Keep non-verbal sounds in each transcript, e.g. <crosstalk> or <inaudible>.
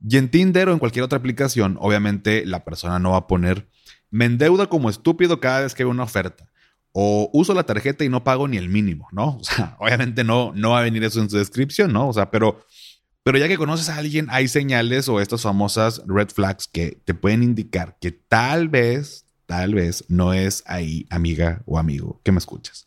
Y en Tinder o en cualquier otra aplicación, obviamente la persona no va a poner, me endeuda como estúpido cada vez que veo una oferta. O uso la tarjeta y no pago ni el mínimo, ¿no? <laughs> O sea, obviamente no, no va a venir eso en su descripción, ¿no? O sea, pero, pero ya que conoces a alguien, hay señales o estas famosas red flags que te pueden indicar que tal vez, tal vez no es ahí amiga o amigo que me escuchas.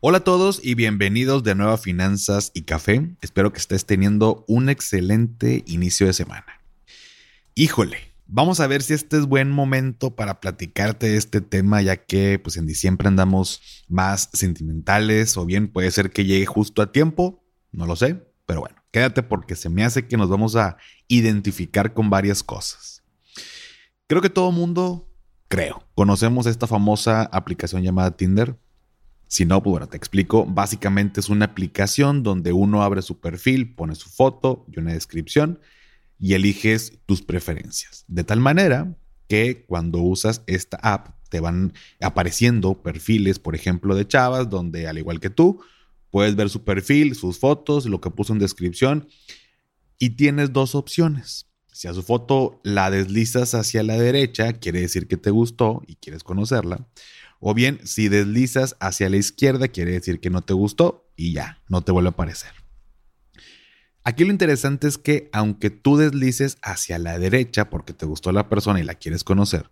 Hola a todos y bienvenidos de nuevo a Finanzas y Café. Espero que estés teniendo un excelente inicio de semana. Híjole, vamos a ver si este es buen momento para platicarte de este tema, ya que pues en diciembre andamos más sentimentales o bien puede ser que llegue justo a tiempo, no lo sé, pero bueno, quédate porque se me hace que nos vamos a identificar con varias cosas. Creo que todo mundo, creo, conocemos esta famosa aplicación llamada Tinder si no, pues bueno, te explico. Básicamente es una aplicación donde uno abre su perfil, pone su foto y una descripción y eliges tus preferencias. De tal manera que cuando usas esta app te van apareciendo perfiles, por ejemplo, de chavas, donde al igual que tú, puedes ver su perfil, sus fotos, lo que puso en descripción y tienes dos opciones. Si a su foto la deslizas hacia la derecha, quiere decir que te gustó y quieres conocerla. O bien, si deslizas hacia la izquierda, quiere decir que no te gustó y ya, no te vuelve a aparecer. Aquí lo interesante es que aunque tú deslices hacia la derecha porque te gustó la persona y la quieres conocer,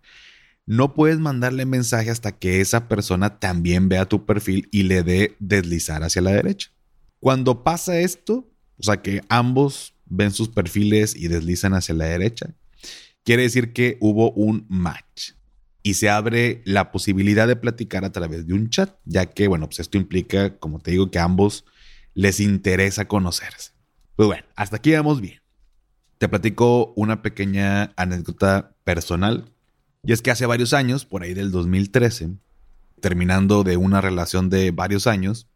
no puedes mandarle mensaje hasta que esa persona también vea tu perfil y le dé deslizar hacia la derecha. Cuando pasa esto, o sea que ambos ven sus perfiles y deslizan hacia la derecha, quiere decir que hubo un match y se abre la posibilidad de platicar a través de un chat, ya que, bueno, pues esto implica, como te digo, que a ambos les interesa conocerse. Pues bueno, hasta aquí vamos bien. Te platico una pequeña anécdota personal, y es que hace varios años, por ahí del 2013, terminando de una relación de varios años,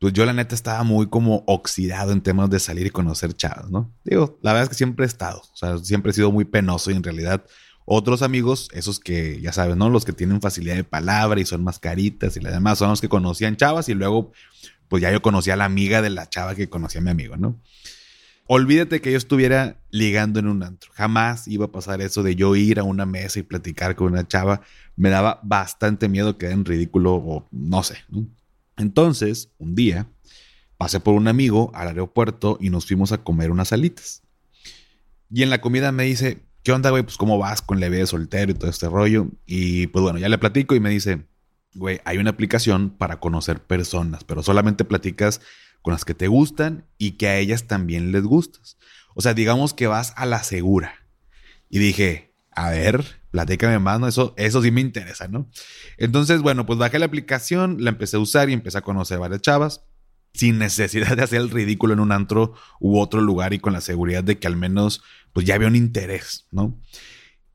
pues yo la neta estaba muy como oxidado en temas de salir y conocer chavas, ¿no? Digo, la verdad es que siempre he estado, o sea, siempre he sido muy penoso y en realidad otros amigos, esos que ya sabes, ¿no? Los que tienen facilidad de palabra y son más caritas y las demás, son los que conocían chavas y luego, pues ya yo conocía a la amiga de la chava que conocía a mi amigo, ¿no? Olvídate que yo estuviera ligando en un antro. Jamás iba a pasar eso de yo ir a una mesa y platicar con una chava. Me daba bastante miedo quedar en ridículo o no sé. Entonces, un día, pasé por un amigo al aeropuerto y nos fuimos a comer unas alitas. Y en la comida me dice, ¿qué onda, güey? Pues cómo vas con la vida de soltero y todo este rollo. Y pues bueno, ya le platico y me dice, güey, hay una aplicación para conocer personas, pero solamente platicas con las que te gustan y que a ellas también les gustas. O sea, digamos que vas a la segura. Y dije, a ver, platícame más, ¿no? Eso, eso sí me interesa, ¿no? Entonces, bueno, pues bajé la aplicación, la empecé a usar y empecé a conocer varias chavas sin necesidad de hacer el ridículo en un antro u otro lugar y con la seguridad de que al menos pues ya había un interés, ¿no?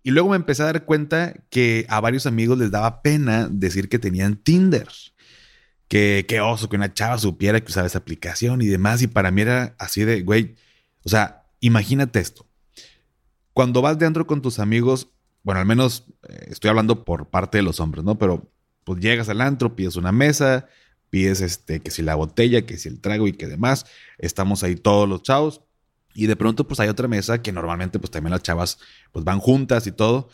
Y luego me empecé a dar cuenta que a varios amigos les daba pena decir que tenían Tinder. Que qué oso que una chava supiera que usaba esa aplicación y demás. Y para mí era así de, güey, o sea, imagínate esto. Cuando vas de antro con tus amigos, bueno, al menos eh, estoy hablando por parte de los hombres, ¿no? Pero pues llegas al antro, pides una mesa, pides este, que si la botella, que si el trago y que demás. Estamos ahí todos los chavos. Y de pronto pues hay otra mesa que normalmente pues también las chavas pues van juntas y todo.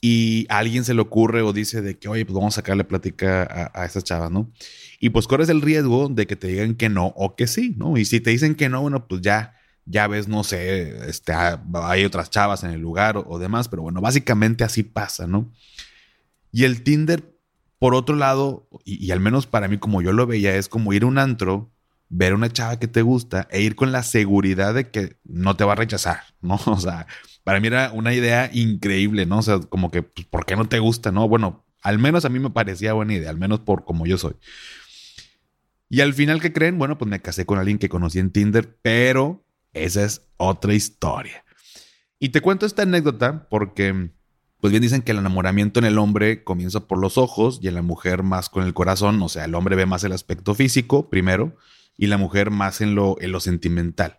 Y alguien se le ocurre o dice de que, oye, pues vamos a sacarle plática a, a chavas, ¿no? Y pues corres el riesgo de que te digan que no o que sí, ¿no? Y si te dicen que no, bueno, pues ya, ya ves, no sé, este, ah, hay otras chavas en el lugar o demás, pero bueno, básicamente así pasa, ¿no? Y el Tinder por otro lado, y, al menos para mí como yo lo veía, es como ir a un antro, ver a una chava que te gusta e ir con la seguridad de que no te va a rechazar, ¿no? <laughs> O sea, para mí era una idea increíble, ¿no? O sea, como que, pues, ¿por qué no te gusta, no? Bueno, al menos a mí me parecía buena idea, al menos por como yo soy. Y al final, ¿qué creen? Bueno, pues me casé con alguien que conocí en Tinder, pero esa es otra historia. Y te cuento esta anécdota porque Pues bien dicen que el enamoramiento en el hombre comienza por los ojos y en la mujer más con el corazón, o sea, el hombre ve más el aspecto físico primero y la mujer más en lo, en lo sentimental.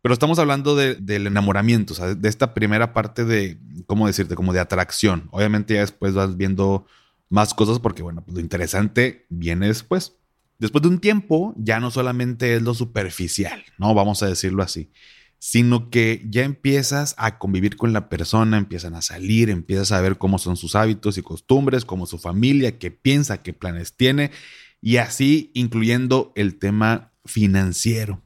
Pero estamos hablando del enamoramiento, de esta primera parte de, ¿cómo decirte? Como de atracción. Obviamente ya después vas viendo más cosas porque, bueno, pues lo interesante viene después. Después de un tiempo, ya no solamente es lo superficial, ¿no? Vamos a decirlo así, sino que ya empiezas a convivir con la persona, empiezan a salir, empiezas a ver cómo son sus hábitos y costumbres, cómo su familia, qué piensa, qué planes tiene, y así incluyendo el tema financiero.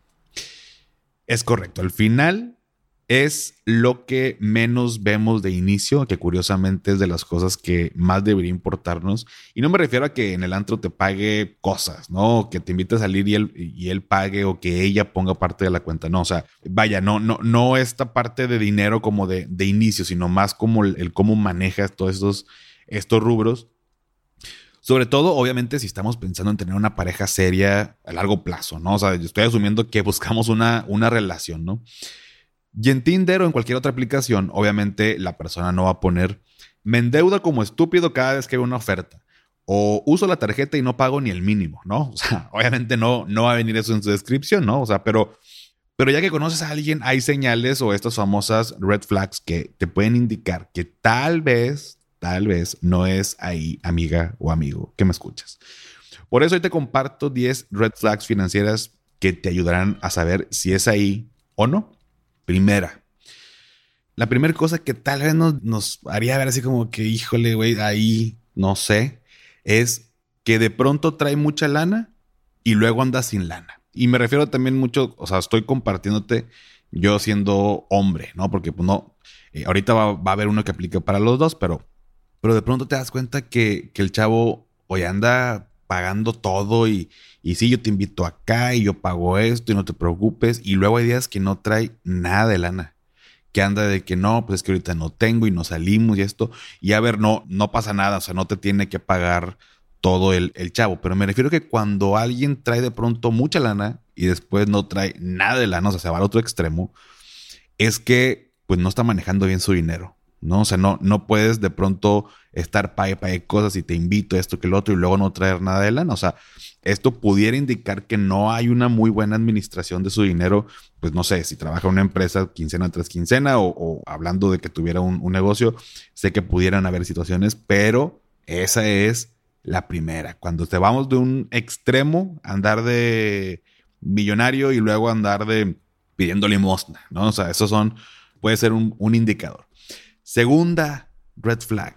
Es correcto. Al final es lo que menos vemos de inicio, que curiosamente es de las cosas que más debería importarnos. Y no me refiero a que en el antro te pague cosas, ¿no? Que te invite a salir y él, y él pague o que ella ponga parte de la cuenta. No, o sea, vaya, no, no, no esta parte de dinero como de, de inicio, sino más como el, cómo manejas todos estos, estos rubros. Sobre todo, obviamente, si estamos pensando en tener una pareja seria a largo plazo, ¿no? O sea, yo estoy asumiendo que buscamos una, una relación, ¿no? Y en Tinder o en cualquier otra aplicación, obviamente la persona no va a poner, me endeuda como estúpido cada vez que veo una oferta. O uso la tarjeta y no pago ni el mínimo, ¿no? <laughs> O sea, obviamente no, no va a venir eso en su descripción, ¿no? O sea, pero, pero ya que conoces a alguien, hay señales o estas famosas red flags que te pueden indicar que tal vez, tal vez no es ahí amiga o amigo que me escuchas. Por eso hoy te comparto 10 red flags financieras que te ayudarán a saber si es ahí o no. Primera. La primera cosa que tal vez nos, haría ver así como que, híjole, güey, ahí no sé, es que de pronto trae mucha lana y luego anda sin lana. Y me refiero también mucho, o sea, estoy compartiéndote yo siendo hombre, ¿no? Porque pues no, eh, ahorita va, va, a haber uno que aplique para los dos, pero pero de pronto te das cuenta que, el chavo hoy anda pagando todo y, y sí, yo te invito acá y yo pago esto y no te preocupes. Y luego hay días que no trae nada de lana. Que anda de que no, pues es que ahorita no tengo y no salimos y esto. Y a ver, no, no pasa nada. O sea, no te tiene que pagar todo el, el chavo. Pero me refiero que cuando alguien trae de pronto mucha lana y después no trae nada de lana, o sea, se va al otro extremo, es que pues no está manejando bien su dinero. ¿No? O sea, no, no puedes de pronto estar pague, pague cosas y te invito esto que el otro y luego no traer nada de lana. O sea, esto pudiera indicar que no hay una muy buena administración de su dinero. Pues no sé, si trabaja una empresa quincena tras quincena o, hablando de que tuviera un, un, negocio, sé que pudieran haber situaciones, pero esa es la primera. Cuando te vamos de un extremo, andar de millonario y luego andar de pidiendo limosna, ¿no? O sea, eso son, puede ser un, un indicador. Segunda red flag.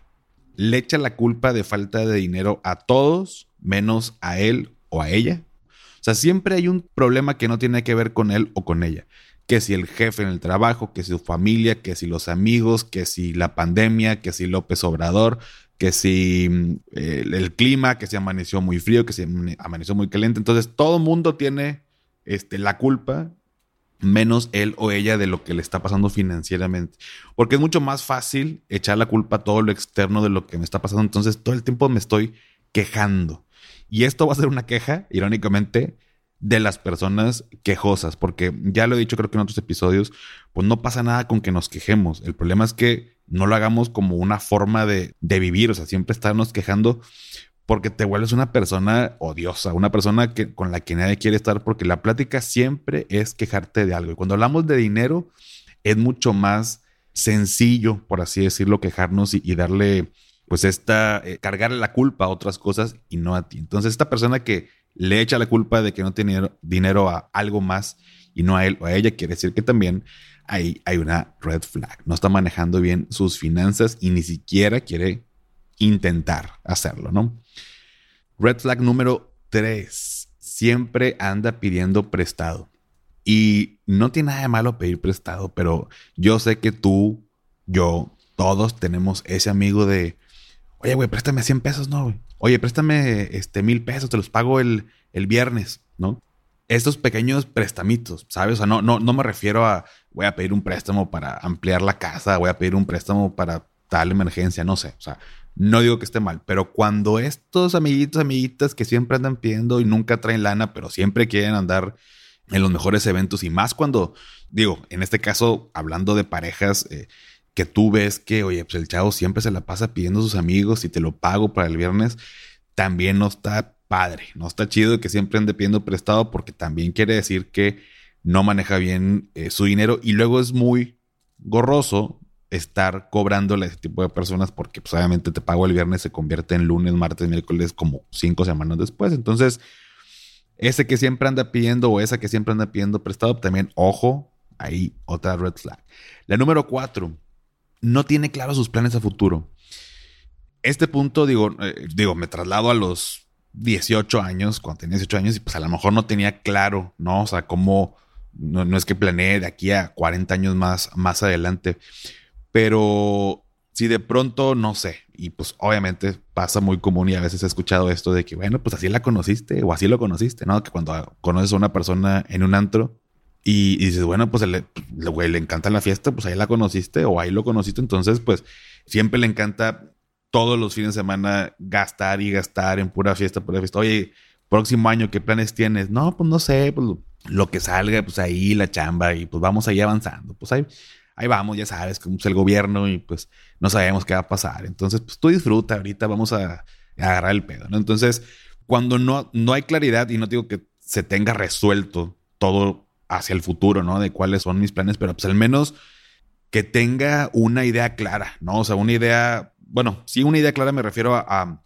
Le echa la culpa de falta de dinero a todos menos a él o a ella. O sea, siempre hay un problema que no tiene que ver con él o con ella. Que si el jefe en el trabajo, que si su familia, que si los amigos, que si la pandemia, que si López Obrador, que si mm, el, clima, que si amaneció muy frío, que si amaneció muy caliente. Entonces todo mundo tiene este, la culpa menos él o ella de lo que le está pasando financieramente. Porque es mucho más fácil echar la culpa a todo lo externo de lo que me está pasando. Entonces todo el tiempo me estoy quejando. Y esto va a ser una queja, irónicamente, de las personas quejosas, porque ya lo he dicho creo que en otros episodios, pues no pasa nada con que nos quejemos. El problema es que no lo hagamos como una forma de, de vivir, o sea, siempre estarnos quejando porque te vuelves una persona odiosa, una persona que, con la que nadie quiere estar, porque la plática siempre es quejarte de algo. Y cuando hablamos de dinero, es mucho más sencillo, por así decirlo, quejarnos y, darle, pues, esta, eh, cargarle la culpa a otras cosas y no a ti. Entonces, esta persona que le echa la culpa de que no tiene dinero a algo más y no a él o a ella, quiere decir que también ahí hay una red flag. No está manejando bien sus finanzas y ni siquiera quiere intentar hacerlo, ¿no? Red flag número 3. Siempre anda pidiendo prestado. Y no tiene nada de malo pedir prestado, pero yo sé que tú, yo, todos tenemos ese amigo de, oye, güey, préstame 100 pesos, ¿no? Oye, préstame este mil pesos, te los pago el, el viernes, ¿no? Estos pequeños prestamitos, ¿sabes? O sea, no, no, no me refiero a, voy a pedir un préstamo para ampliar la casa, voy a pedir un préstamo para tal emergencia, no sé. O sea, no digo que esté mal, pero cuando estos amiguitos, amiguitas que siempre andan pidiendo y nunca traen lana, pero siempre quieren andar en los mejores eventos y más cuando, digo, en este caso, hablando de parejas, eh, que tú ves que, oye, pues el chavo siempre se la pasa pidiendo a sus amigos y te lo pago para el viernes, también no está padre, no está chido que siempre ande pidiendo prestado porque también quiere decir que no maneja bien eh, su dinero y luego es muy gorroso estar cobrándole a ese tipo de personas porque pues obviamente te pago el viernes se convierte en lunes, martes, miércoles como cinco semanas después. Entonces, ese que siempre anda pidiendo o esa que siempre anda pidiendo prestado, también ojo, ahí otra red flag. La número cuatro, no tiene claro sus planes a futuro. Este punto, digo, eh, digo, me traslado a los 18 años, cuando tenía 18 años, y pues a lo mejor no tenía claro, ¿no? O sea, cómo, no, no es que planeé de aquí a 40 años más, más adelante, pero si de pronto, no sé, y pues obviamente pasa muy común y a veces he escuchado esto de que, bueno, pues así la conociste o así lo conociste, ¿no? Que cuando conoces a una persona en un antro y, dices, bueno, pues le, güey, le encanta la fiesta, pues ahí la conociste o ahí lo conociste, entonces pues siempre le encanta todos los fines de semana gastar y gastar en pura fiesta, pura fiesta. Oye, próximo año, ¿qué planes tienes? No, pues no sé, pues lo que salga, pues ahí la chamba y pues vamos ahí avanzando. Pues ahí, ahí vamos, ya sabes, como es el gobierno y pues no sabemos qué va a pasar. Entonces, pues tú disfruta, ahorita vamos a, agarrar el pedo, ¿no? Entonces, cuando no, no hay claridad y no digo que se tenga resuelto todo hacia el futuro, ¿no? De cuáles son mis planes, pero pues al menos que tenga una idea clara, ¿no? O sea, una idea, bueno, sí, una idea clara me refiero a,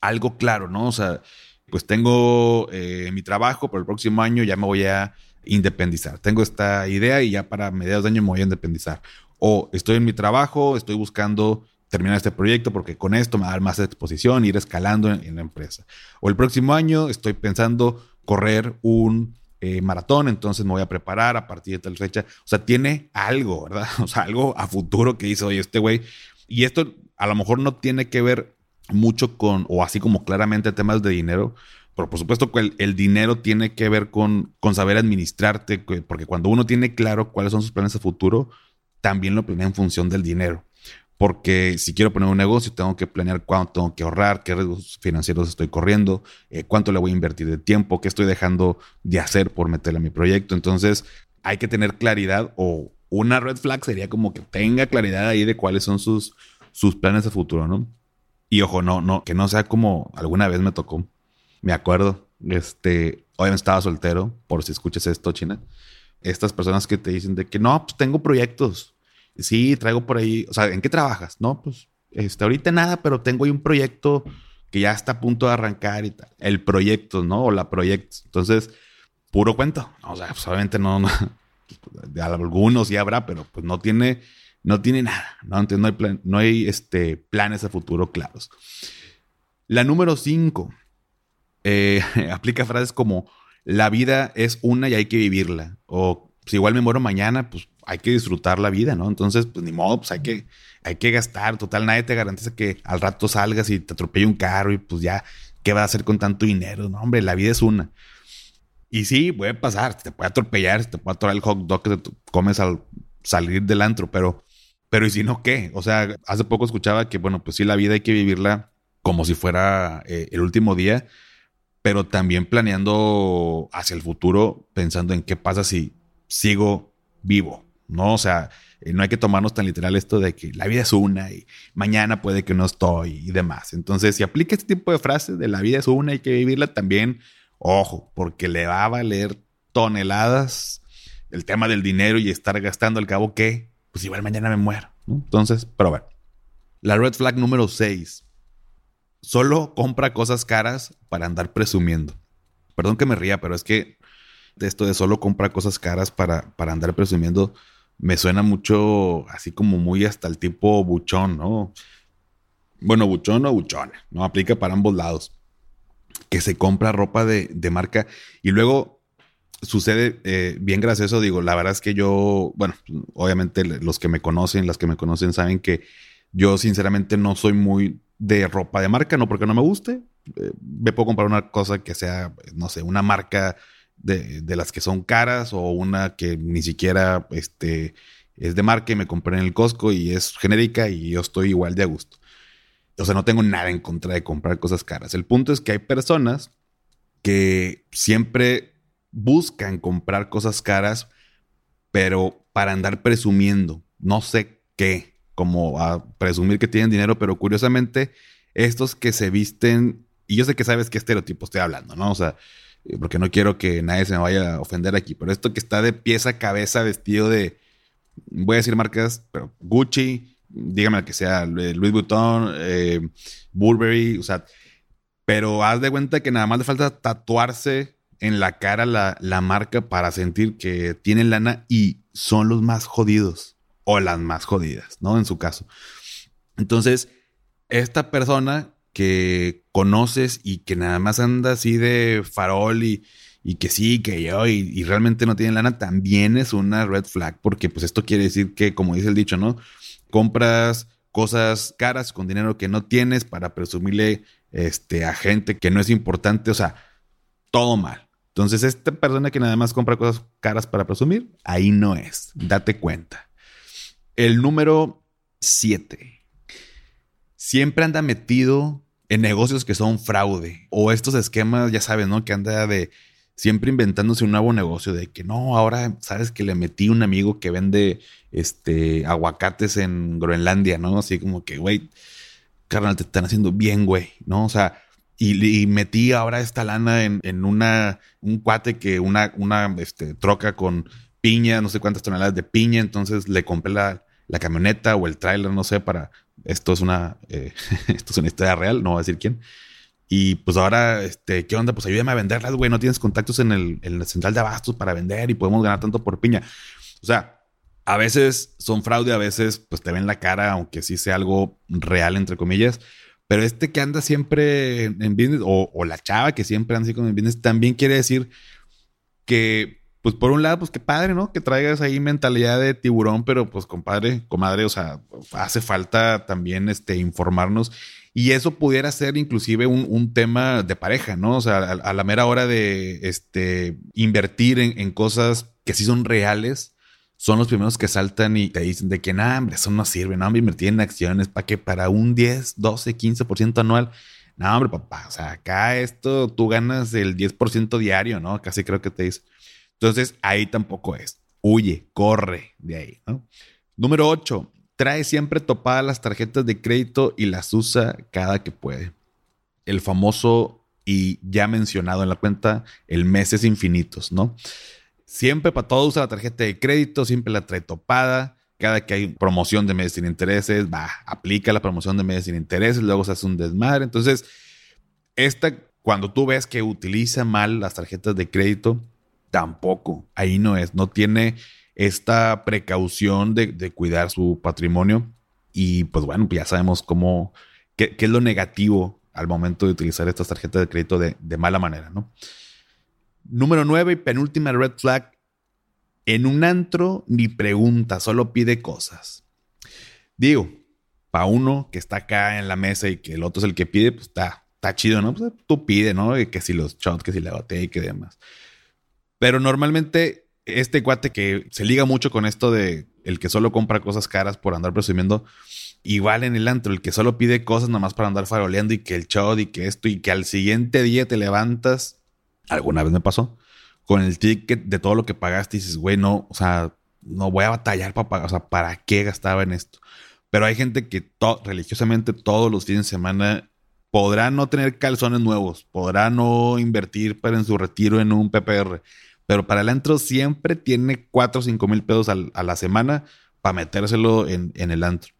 algo claro, ¿no? O sea, pues tengo eh, mi trabajo, pero el próximo año ya me voy a independizar. Tengo esta idea y ya para mediados de año me voy a independizar. O estoy en mi trabajo, estoy buscando terminar este proyecto porque con esto me va a dar más exposición, ir escalando en, la empresa. O el próximo año estoy pensando correr un eh, maratón, entonces me voy a preparar a partir de tal fecha. O sea, tiene algo, ¿verdad? <laughs> O sea, algo a futuro que dice, oye, este güey. Y esto a lo mejor no tiene que ver mucho con, o así como claramente temas de dinero, pero por supuesto que el, dinero tiene que ver con, con saber administrarte, porque cuando uno tiene claro cuáles son sus planes a futuro, también lo planea en función del dinero. Porque si quiero poner un negocio, tengo que planear cuánto tengo que ahorrar, qué riesgos financieros estoy corriendo, eh, cuánto le voy a invertir de tiempo, qué estoy dejando de hacer por meterle a mi proyecto. Entonces, hay que tener claridad o una red flag sería como que tenga claridad ahí de cuáles son sus, sus planes a futuro, ¿no? Y ojo, no, no, que no sea como alguna vez me tocó me acuerdo, este, obviamente estaba soltero, por si escuchas esto, China. Estas personas que te dicen de que no, pues tengo proyectos. Sí, traigo por ahí, o sea, ¿en qué trabajas? No, pues este, ahorita nada, pero tengo ahí un proyecto que ya está a punto de arrancar y tal. El proyecto, ¿no? O la proyecto. Entonces, puro cuento. O sea, pues obviamente no, no <laughs> de algunos sí habrá, pero pues no tiene, no tiene nada, ¿no? Entonces no hay, plan, no hay este, planes a futuro claros. La número cinco, eh, <laughs> aplica frases como la vida es una y hay que vivirla. O si igual me muero mañana, pues hay que disfrutar la vida, ¿no? Entonces, pues ni modo, pues hay que, hay que gastar. Total, nadie te garantiza que al rato salgas y te atropelle un carro y pues ya, ¿qué vas a hacer con tanto dinero? No, hombre, la vida es una. Y sí, puede pasar, te puede atropellar, te puede atorar el hot dog que te comes al salir del antro, pero, pero ¿y si no qué? O sea, hace poco escuchaba que, bueno, pues sí, la vida hay que vivirla como si fuera eh, el último día pero también planeando hacia el futuro, pensando en qué pasa si sigo vivo, ¿no? O sea, eh, no hay que tomarnos tan literal esto de que la vida es una y mañana puede que no estoy y demás. Entonces, si aplica este tipo de frases de la vida es una, hay que vivirla también, ojo, porque le va a valer toneladas el tema del dinero y estar gastando al cabo que, pues igual mañana me muero, Entonces, pero bueno. La red flag número 6 solo compra cosas caras para andar presumiendo. Perdón que me ría, pero es que esto de solo compra cosas caras para, para andar presumiendo me suena mucho así como muy hasta el tipo buchón, ¿no? Bueno, buchón o buchona, ¿no? Aplica para ambos lados. Que se compra ropa de, marca y luego sucede eh, bien gracioso, digo, la verdad es que yo, bueno, obviamente los que me conocen, las que me conocen saben que yo sinceramente no soy muy de ropa de marca, no porque no me guste. Eh, me puedo comprar una cosa que sea, no sé, una marca de, las que son caras o una que ni siquiera este, es de marca y me compré en el Costco y es genérica y yo estoy igual de a gusto. O sea, no tengo nada en contra de comprar cosas caras. El punto es que hay personas que siempre buscan comprar cosas caras, pero para andar presumiendo, no sé qué, como a presumir que tienen dinero, pero curiosamente, estos que se visten, y yo sé que sabes qué estereotipo estoy hablando, ¿no? O sea, eh, porque no quiero que nadie se me vaya a ofender aquí, pero esto que está de pieza a cabeza vestido de, voy a decir marcas, pero Gucci, dígame que sea Louis Vuitton, eh, Burberry, o sea, pero haz de cuenta que nada más le falta tatuarse en la cara la, la marca para sentir que tienen lana y son los más jodidos o las más jodidas, ¿no? En su caso. Entonces, esta persona que conoces y que nada más anda así de farol y, y que sí, que yo, y, realmente no tiene lana, también es una red flag, porque pues esto quiere decir que, como dice el dicho, ¿no? Compras cosas caras con dinero que no tienes para presumirle este, a gente que no es importante, o sea, todo mal. Entonces, esta persona que nada más compra cosas caras para presumir, ahí no es, date cuenta. El número 7. Siempre anda metido en negocios que son fraude o estos esquemas, ya sabes, ¿no? Que anda de siempre inventándose un nuevo negocio de que no, ahora sabes que le metí un amigo que vende este aguacates en Groenlandia, ¿no? Así como que, güey, carnal, te están haciendo bien, güey, ¿no? O sea, y, metí ahora esta lana en, en, una, un cuate que una, una este, troca con piña, no sé cuántas toneladas de piña, entonces le compré la, la camioneta o el tráiler, no sé, para esto es una, eh, <laughs> esto es una historia real, no voy a decir quién. Y pues ahora, este, ¿qué onda? Pues ayúdame a venderlas, güey. No tienes contactos en el, en la central de abastos para vender y podemos ganar tanto por piña. O sea, a veces son fraude, a veces pues te ven la cara, aunque sí sea algo real, entre comillas. Pero este que anda siempre en, business, o, la chava que siempre anda así con el business, también quiere decir que pues por un lado, pues qué padre, ¿no? Que traigas ahí mentalidad de tiburón, pero pues compadre, comadre, o sea, hace falta también este, informarnos. Y eso pudiera ser inclusive un, tema de pareja, ¿no? O sea, a, la mera hora de este, invertir en, cosas que sí son reales, son los primeros que saltan y te dicen de que, no, hombre, eso no sirve, no, hombre, invertir en acciones para que para un 10, 12, 15% anual. No, hombre, papá, o sea, acá esto tú ganas el 10% diario, ¿no? Casi creo que te dice. Entonces, ahí tampoco es. Huye, corre de ahí. Número 8. Trae siempre topadas las tarjetas de crédito y las usa cada que puede. El famoso y ya mencionado en la cuenta, el meses infinitos, ¿no? Siempre para todo usa la tarjeta de crédito, siempre la trae topada. Cada que hay promoción de meses sin intereses, va, aplica la promoción de meses sin intereses, luego se hace un desmadre. Entonces, esta, cuando tú ves que utiliza mal las tarjetas de crédito, Tampoco, ahí no es, no tiene esta precaución de, cuidar su patrimonio y pues bueno, ya sabemos cómo, qué, es lo negativo al momento de utilizar estas tarjetas de crédito de, mala manera, ¿no? Número nueve y penúltima red flag. En un antro ni pregunta, solo pide cosas. Digo, para uno que está acá en la mesa y que el otro es el que pide, pues está, está chido, ¿no? Pues tú pide, ¿no? Que si los shots, que si la botella y que demás. Pero normalmente este cuate que se liga mucho con esto de el que solo compra cosas caras por andar presumiendo, igual en el antro, el que solo pide cosas nomás para andar faroleando y que el chod y que esto y que al siguiente día te levantas, alguna vez me pasó, con el ticket de todo lo que pagaste y dices, güey, no, o sea, no voy a batallar para pagar, o sea, ¿para qué gastaba en esto? Pero hay gente que religiosamente todos los fines de semana podrá no tener calzones nuevos, podrá no invertir para en su retiro en un PPR, pero para el antro siempre tiene 4 o 5 mil pesos a la semana para metérselo en, el antro.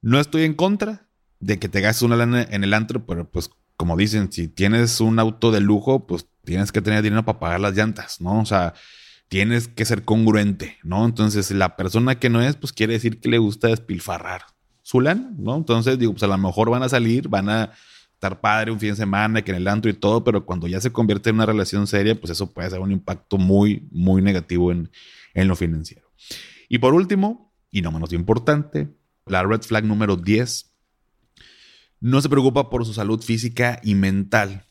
No estoy en contra de que te gastes una lana en el antro, pero pues como dicen, si tienes un auto de lujo, pues tienes que tener dinero para pagar las llantas, ¿no? O sea, tienes que ser congruente, ¿no? Entonces, la persona que no es, pues quiere decir que le gusta despilfarrar su ¿no? Entonces, digo, pues a lo mejor van a salir, van a estar padre un fin de semana, que en el antro y todo, pero cuando ya se convierte en una relación seria, pues eso puede ser un impacto muy, muy negativo en, en lo financiero. Y por último, y no menos importante, la red flag número 10, no se preocupa por su salud física y mental.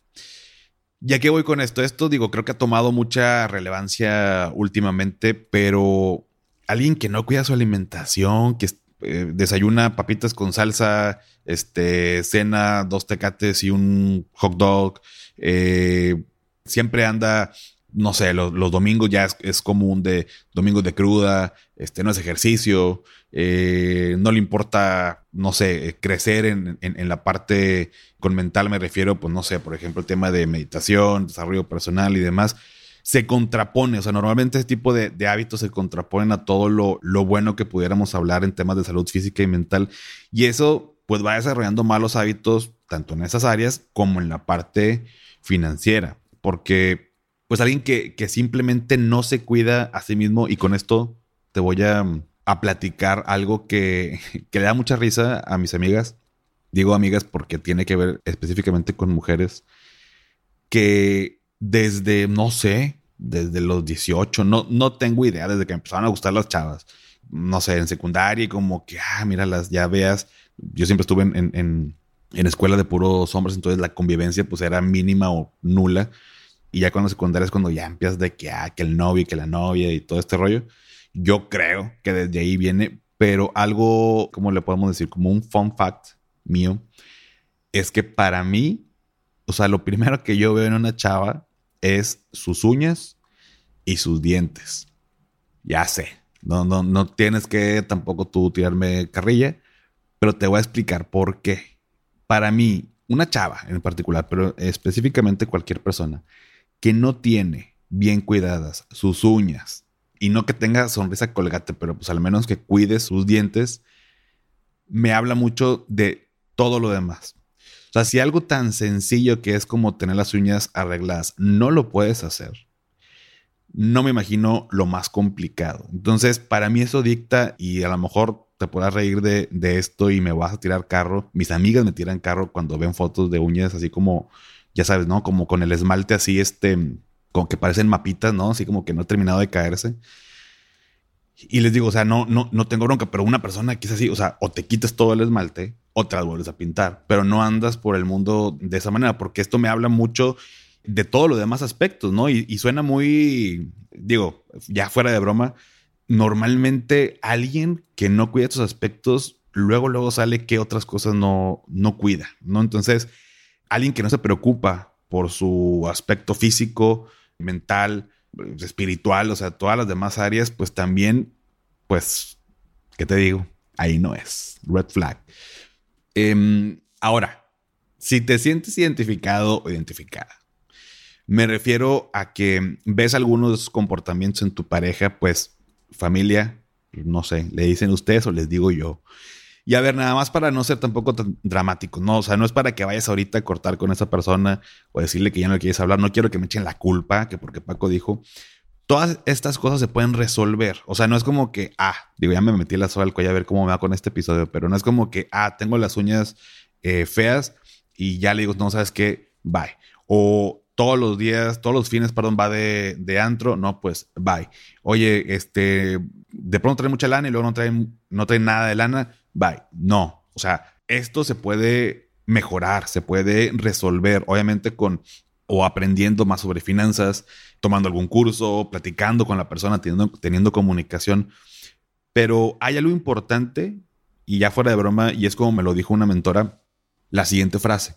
Ya que voy con esto, esto digo, creo que ha tomado mucha relevancia últimamente, pero alguien que no cuida su alimentación, que eh, desayuna papitas con salsa, este, cena dos tecates y un hot dog, eh, siempre anda no sé, los, domingos ya es, común de domingos de cruda, este, no es ejercicio, eh, no le importa, no sé, crecer en, la parte con mental, me refiero, pues no sé, por ejemplo, el tema de meditación, desarrollo personal y demás, se contrapone, o sea, normalmente ese tipo de, hábitos se contraponen a todo lo, lo bueno que pudiéramos hablar en temas de salud física y mental, y eso pues va desarrollando malos hábitos tanto en esas áreas como en la parte financiera, porque pues alguien que, simplemente no se cuida a sí mismo y con esto te voy a, platicar algo que, <laughs> que, le da mucha risa a mis amigas. Digo amigas porque tiene que ver específicamente con mujeres que desde, no sé, desde los 18, no, no tengo idea, desde que empezaron a gustar las chavas, no sé, en secundaria y como que, ah, míralas, ya veas, yo siempre estuve en, en, en escuela de puros hombres, entonces la convivencia pues era mínima o nula. Y ya cuando secundaria es cuando ya empiezas de que, ah, que el novio, que la novia y todo este rollo. Yo creo que desde ahí viene, pero algo, como le podemos decir, como un fun fact mío, es que para mí, o sea, lo primero que yo veo en una chava es sus uñas y sus dientes. Ya sé, no, no, no tienes que tampoco tú tirarme carrilla, pero te voy a explicar por qué. Para mí, una chava en particular, pero específicamente cualquier persona, que no tiene bien cuidadas sus uñas y no que tenga sonrisa colgate, pero pues al menos que cuide sus dientes, me habla mucho de todo lo demás. O sea, si algo tan sencillo que es como tener las uñas arregladas no lo puedes hacer, no me imagino lo más complicado. Entonces, para mí eso dicta y a lo mejor te podrás reír de, de, esto y me vas a tirar carro. Mis amigas me tiran carro cuando ven fotos de uñas así como ya sabes, ¿no? Como con el esmalte así, este, con que parecen mapitas, ¿no? Así como que no ha terminado de caerse. Y les digo, o sea, no, no, no tengo bronca, pero una persona que es así, o sea, o te quitas todo el esmalte o te las vuelves a pintar, pero no andas por el mundo de esa manera, porque esto me habla mucho de todos los demás aspectos, ¿no? Y, y suena muy, digo, ya fuera de broma, normalmente alguien que no cuida estos aspectos, luego, luego sale que otras cosas no, no cuida, ¿no? Entonces, alguien que no se preocupa por su aspecto físico, mental, espiritual, o sea, todas las demás áreas, pues también, pues, ¿qué te digo? Ahí no es. Red flag. Em, ahora, si te sientes identificado o identificada, me refiero a que ves algunos comportamientos en tu pareja, pues familia, no sé, le dicen ustedes o les digo yo, y a ver, nada más para no ser tampoco tan dramático, no, o sea, no es para que vayas ahorita a cortar con esa persona o decirle que ya no le quieres hablar, no quiero que me echen la culpa, que porque Paco dijo, todas estas cosas se pueden resolver, o sea, no es como que, ah, digo, ya me metí la soga al cuello a ver cómo me va con este episodio, pero no es como que, ah, tengo las uñas eh, feas y ya le digo, no, sabes qué, bye. O todos los días, todos los fines, perdón, va de, de, antro, no, pues bye. Oye, este, de pronto trae mucha lana y luego no trae, no trae nada de lana, bye. No, o sea, esto se puede mejorar, se puede resolver, obviamente con o aprendiendo más sobre finanzas, tomando algún curso, platicando con la persona, teniendo, comunicación. Pero hay algo importante, y ya fuera de broma, y es como me lo dijo una mentora, la siguiente frase.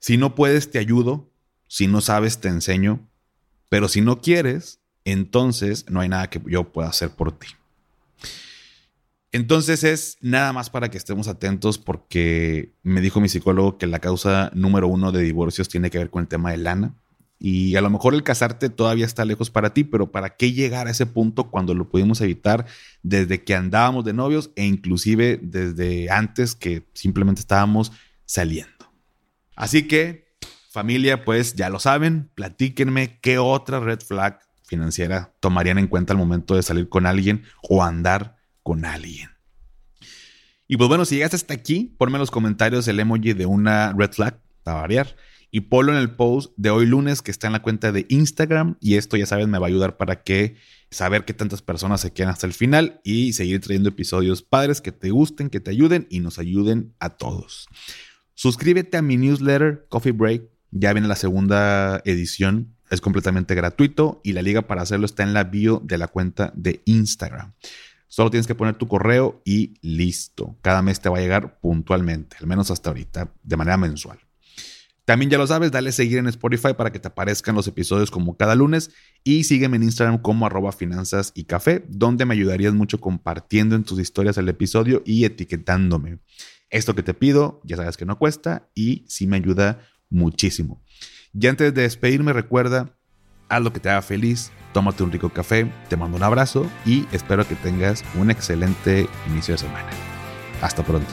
Si no puedes, te ayudo. Si no sabes, te enseño. Pero si no quieres, entonces no hay nada que yo pueda hacer por ti. Entonces es nada más para que estemos atentos porque me dijo mi psicólogo que la causa número uno de divorcios tiene que ver con el tema de lana. Y a lo mejor el casarte todavía está lejos para ti, pero ¿para qué llegar a ese punto cuando lo pudimos evitar desde que andábamos de novios e inclusive desde antes que simplemente estábamos saliendo? Así que, familia, pues ya lo saben, platíquenme qué otra red flag financiera tomarían en cuenta al momento de salir con alguien o andar con alguien. Y pues bueno, si llegaste hasta aquí, ponme en los comentarios el emoji de una red flag para variar. Y ponlo en el post de hoy lunes que está en la cuenta de Instagram. Y esto ya sabes, me va a ayudar para que saber que tantas personas se quedan hasta el final y seguir trayendo episodios padres que te gusten, que te ayuden y nos ayuden a todos. Suscríbete a mi newsletter Coffee Break. Ya viene la segunda edición. Es completamente gratuito y la liga para hacerlo está en la bio de la cuenta de Instagram. Solo tienes que poner tu correo y listo. Cada mes te va a llegar puntualmente, al menos hasta ahorita, de manera mensual. También ya lo sabes, dale seguir en Spotify para que te aparezcan los episodios como cada lunes y sígueme en Instagram como arroba finanzas y café, donde me ayudarías mucho compartiendo en tus historias el episodio y etiquetándome. Esto que te pido, ya sabes que no cuesta y sí me ayuda muchísimo. Y antes de despedirme, recuerda, haz lo que te haga feliz, tómate un rico café, te mando un abrazo y espero que tengas un excelente inicio de semana. Hasta pronto.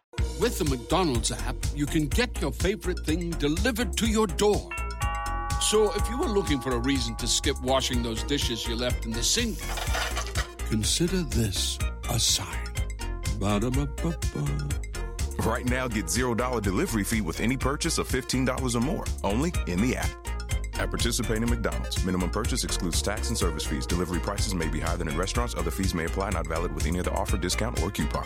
With the McDonald's app, you can get your favorite thing delivered to your door. So if you were looking for a reason to skip washing those dishes you left in the sink, consider this a sign. Ba-da-ba-ba-ba. Right now, get $0 delivery fee with any purchase of $15 or more, only in the app. At participating McDonald's, minimum purchase excludes tax and service fees. Delivery prices may be higher than in restaurants. Other fees may apply, not valid with any other offer, discount, or coupon.